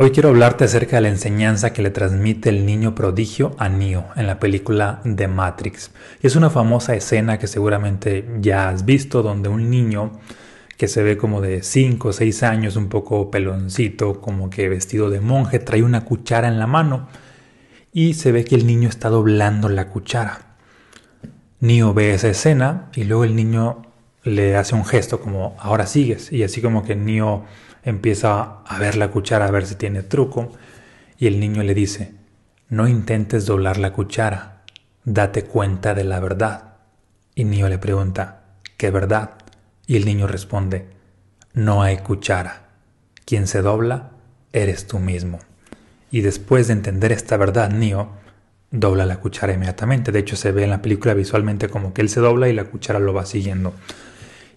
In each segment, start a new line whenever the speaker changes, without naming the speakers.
Hoy quiero hablarte acerca de la enseñanza que le transmite el niño prodigio a Neo en la película The Matrix. es una famosa escena que seguramente ya has visto donde un niño que se ve como de 5 o 6 años, un poco peloncito, como que vestido de monje, trae una cuchara en la mano y se ve que el niño está doblando la cuchara. Neo ve esa escena y luego el niño le hace un gesto como ahora sigues y así como que Neo empieza a ver la cuchara a ver si tiene truco y el niño le dice, no intentes doblar la cuchara, date cuenta de la verdad. Y Nio le pregunta, ¿qué verdad? Y el niño responde, no hay cuchara, quien se dobla eres tú mismo. Y después de entender esta verdad, Nio dobla la cuchara inmediatamente. De hecho, se ve en la película visualmente como que él se dobla y la cuchara lo va siguiendo.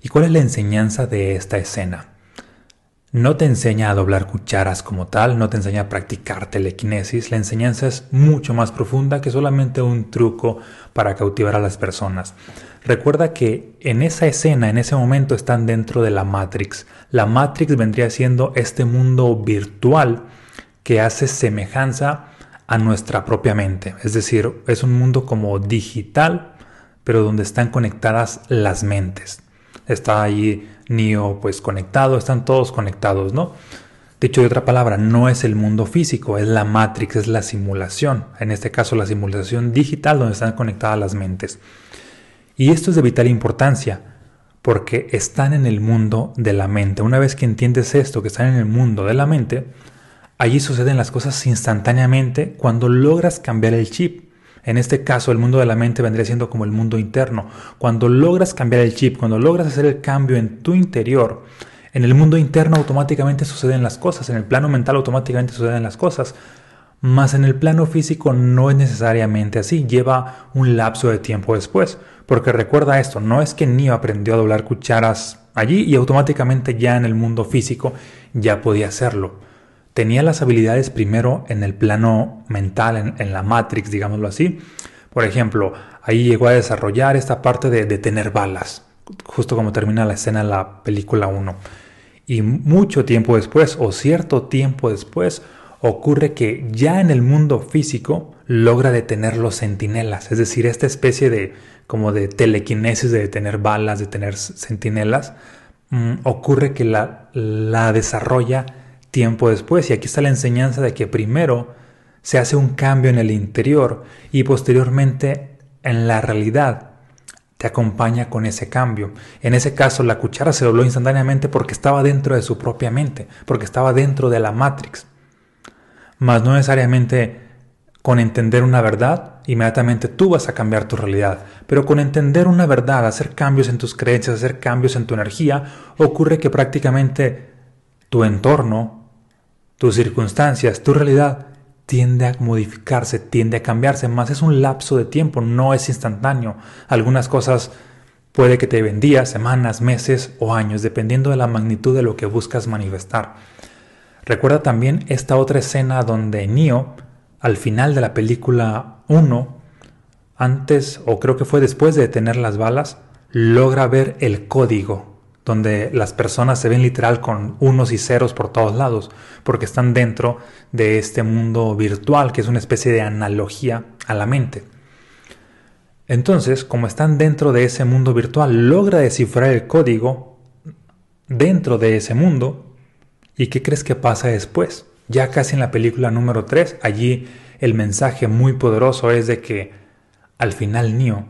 ¿Y cuál es la enseñanza de esta escena? No te enseña a doblar cucharas como tal, no te enseña a practicar telequinesis, la enseñanza es mucho más profunda que solamente un truco para cautivar a las personas. Recuerda que en esa escena, en ese momento están dentro de la Matrix. La Matrix vendría siendo este mundo virtual que hace semejanza a nuestra propia mente. Es decir, es un mundo como digital, pero donde están conectadas las mentes. Está allí Neo pues conectado, están todos conectados, ¿no? Dicho de otra palabra, no es el mundo físico, es la Matrix, es la simulación, en este caso la simulación digital donde están conectadas las mentes. Y esto es de vital importancia, porque están en el mundo de la mente. Una vez que entiendes esto, que están en el mundo de la mente, allí suceden las cosas instantáneamente cuando logras cambiar el chip. En este caso, el mundo de la mente vendría siendo como el mundo interno. Cuando logras cambiar el chip, cuando logras hacer el cambio en tu interior, en el mundo interno automáticamente suceden las cosas, en el plano mental automáticamente suceden las cosas. Mas en el plano físico no es necesariamente así, lleva un lapso de tiempo después. Porque recuerda esto, no es que Neo aprendió a doblar cucharas allí y automáticamente ya en el mundo físico ya podía hacerlo tenía las habilidades primero en el plano mental, en, la Matrix, digámoslo así. Por ejemplo, ahí llegó a desarrollar esta parte de, de tener balas, justo como termina la escena en la película 1. Y mucho tiempo después, o cierto tiempo después, ocurre que ya en el mundo físico logra detener los centinelas, es decir, esta especie de como de telequinesis de detener balas, de tener centinelas, mm, ocurre que la, la desarrolla tiempo después. Y aquí está la enseñanza de que primero se hace un cambio en el interior y posteriormente en la realidad te acompaña con ese cambio. En ese caso, la cuchara se dobló instantáneamente porque estaba dentro de su propia mente, porque estaba dentro de la Matrix. Mas no necesariamente con entender una verdad, inmediatamente tú vas a cambiar tu realidad. Pero con entender una verdad, hacer cambios en tus creencias, hacer cambios en tu energía, ocurre que prácticamente tu entorno, tus circunstancias, tu realidad tiende a modificarse, tiende a cambiarse, más es un lapso de tiempo, no es instantáneo. Algunas cosas puede que te lleven días, semanas, meses o años, dependiendo de la magnitud de lo que buscas manifestar. Recuerda también esta otra escena donde Neo, al final de la película 1, antes o creo que fue después de detener las balas, logra ver el código donde las personas se ven literal con unos y ceros por todos lados, porque están dentro de este mundo virtual, que es una especie de analogía a la mente. Entonces, como están dentro de ese mundo virtual, logra descifrar el código dentro de ese mundo. ¿Y qué crees que pasa después? Ya casi en la película número 3, allí el mensaje muy poderoso es de que al final Neo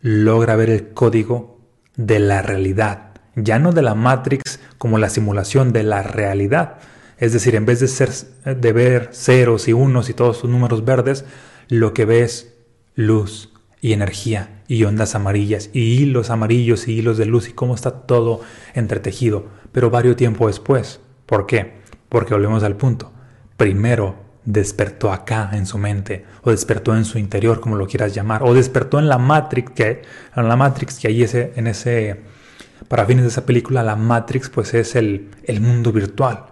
logra ver el código de la realidad ya no de la Matrix como la simulación de la realidad. Es decir, en vez de, ser, de ver ceros y unos y todos sus números verdes, lo que ves luz y energía y ondas amarillas y hilos amarillos y hilos de luz y cómo está todo entretejido, pero varios tiempo después. ¿Por qué? Porque volvemos al punto. Primero despertó acá en su mente o despertó en su interior, como lo quieras llamar, o despertó en la Matrix que en la Matrix que ahí ese, en ese para fines de esa película, la Matrix pues es el, el mundo virtual.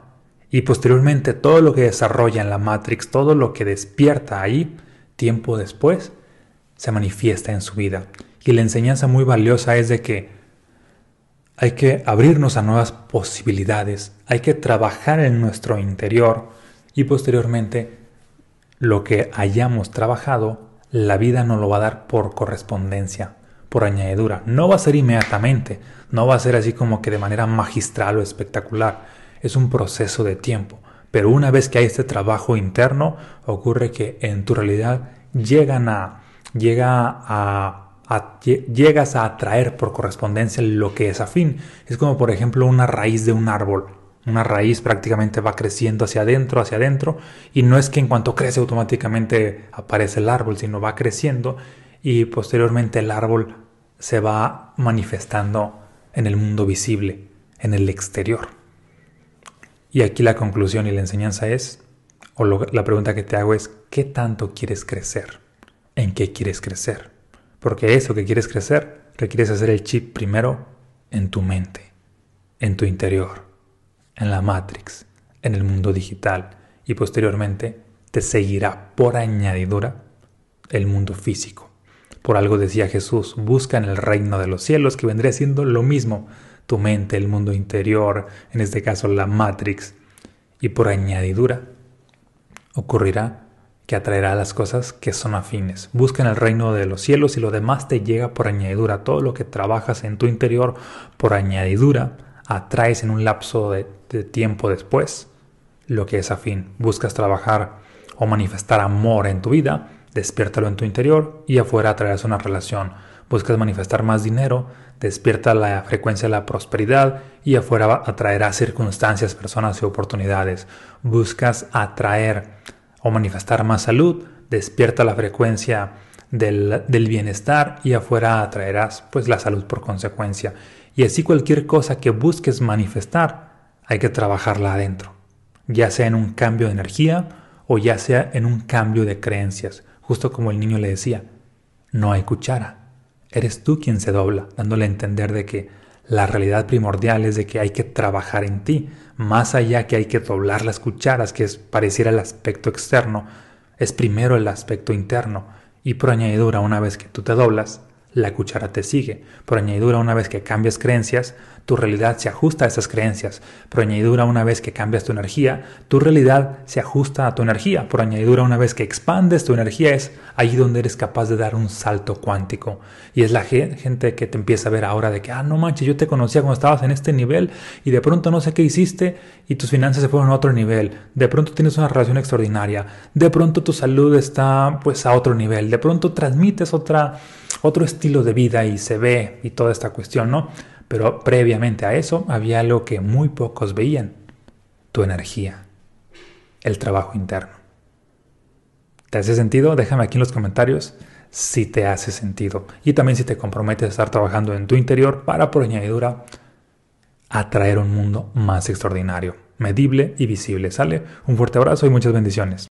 Y posteriormente todo lo que desarrolla en la Matrix, todo lo que despierta ahí, tiempo después, se manifiesta en su vida. Y la enseñanza muy valiosa es de que hay que abrirnos a nuevas posibilidades, hay que trabajar en nuestro interior y posteriormente lo que hayamos trabajado, la vida nos lo va a dar por correspondencia, por añadidura. No va a ser inmediatamente, no va a ser así como que de manera magistral o espectacular. Es un proceso de tiempo. Pero una vez que hay este trabajo interno, ocurre que en tu realidad llegan a, llega a, llegas a atraer por correspondencia lo que es afín. Es como por ejemplo una raíz de un árbol. Una raíz prácticamente va creciendo hacia adentro, hacia adentro, y no es que en cuanto crece automáticamente aparece el árbol, sino va creciendo y posteriormente el árbol se va manifestando en el mundo visible, en el exterior. Y aquí la conclusión y la enseñanza es, o la pregunta que te hago es, ¿qué tanto quieres crecer? ¿En qué quieres crecer? Porque eso que quieres crecer, requieres hacer el chip primero en tu mente, en tu interior, en la Matrix, en el mundo digital y posteriormente te seguirá por añadidura el mundo físico. Por algo decía Jesús, busca en el reino de los cielos que vendría siendo lo mismo, tu mente, el mundo interior, en este caso la Matrix, y por añadidura ocurrirá que atraerá las cosas que son afines. Busca en el reino de los cielos y lo demás te llega por añadidura. Todo lo que trabajas en tu interior por añadidura atraes en un lapso de, de tiempo después lo que es afín. Buscas trabajar o manifestar amor en tu vida, despiértalo en tu interior y afuera atraerás una relación. Buscas manifestar más dinero, despierta la frecuencia de la prosperidad y afuera atraerá circunstancias, personas y oportunidades. Buscas atraer o manifestar más salud, despierta la frecuencia del, bienestar y afuera atraerás pues la salud por consecuencia. Y así cualquier cosa que busques manifestar, hay que trabajarla adentro, ya sea en un cambio de energía o ya sea en un cambio de creencias, justo como el niño le decía, no hay cuchara, Eres tú quien se dobla, dándole a entender de que la realidad primordial es de que hay que trabajar en ti, más allá que hay que doblar las cucharas, que es pareciera el aspecto externo, es primero el aspecto interno, y por añadidura, una vez que tú te doblas, la cuchara te sigue. Por añadidura, una vez que cambias creencias, tu realidad se ajusta a esas creencias. Por añadidura, una vez que cambias tu energía, tu realidad se ajusta a tu energía. Por añadidura, una vez que expandes tu energía, es ahí donde eres capaz de dar un salto cuántico. Y es la gente que te empieza a ver ahora de que, ah, no manches, yo te conocía cuando estabas en este nivel y de pronto no sé qué hiciste y tus finanzas se fueron a otro nivel. De pronto tienes una relación extraordinaria. De pronto tu salud está pues a otro nivel. De pronto transmites otra, otro estilo de vida y se ve y toda esta cuestión, ¿no? Pero previamente a eso había algo que muy pocos veían, tu energía, el trabajo interno. ¿Te hace sentido? Déjame aquí en los comentarios si te hace sentido. Y también si te comprometes a estar trabajando en tu interior para, por añadidura, atraer un mundo más extraordinario, medible y visible. ¿Sale? Un fuerte abrazo y muchas bendiciones.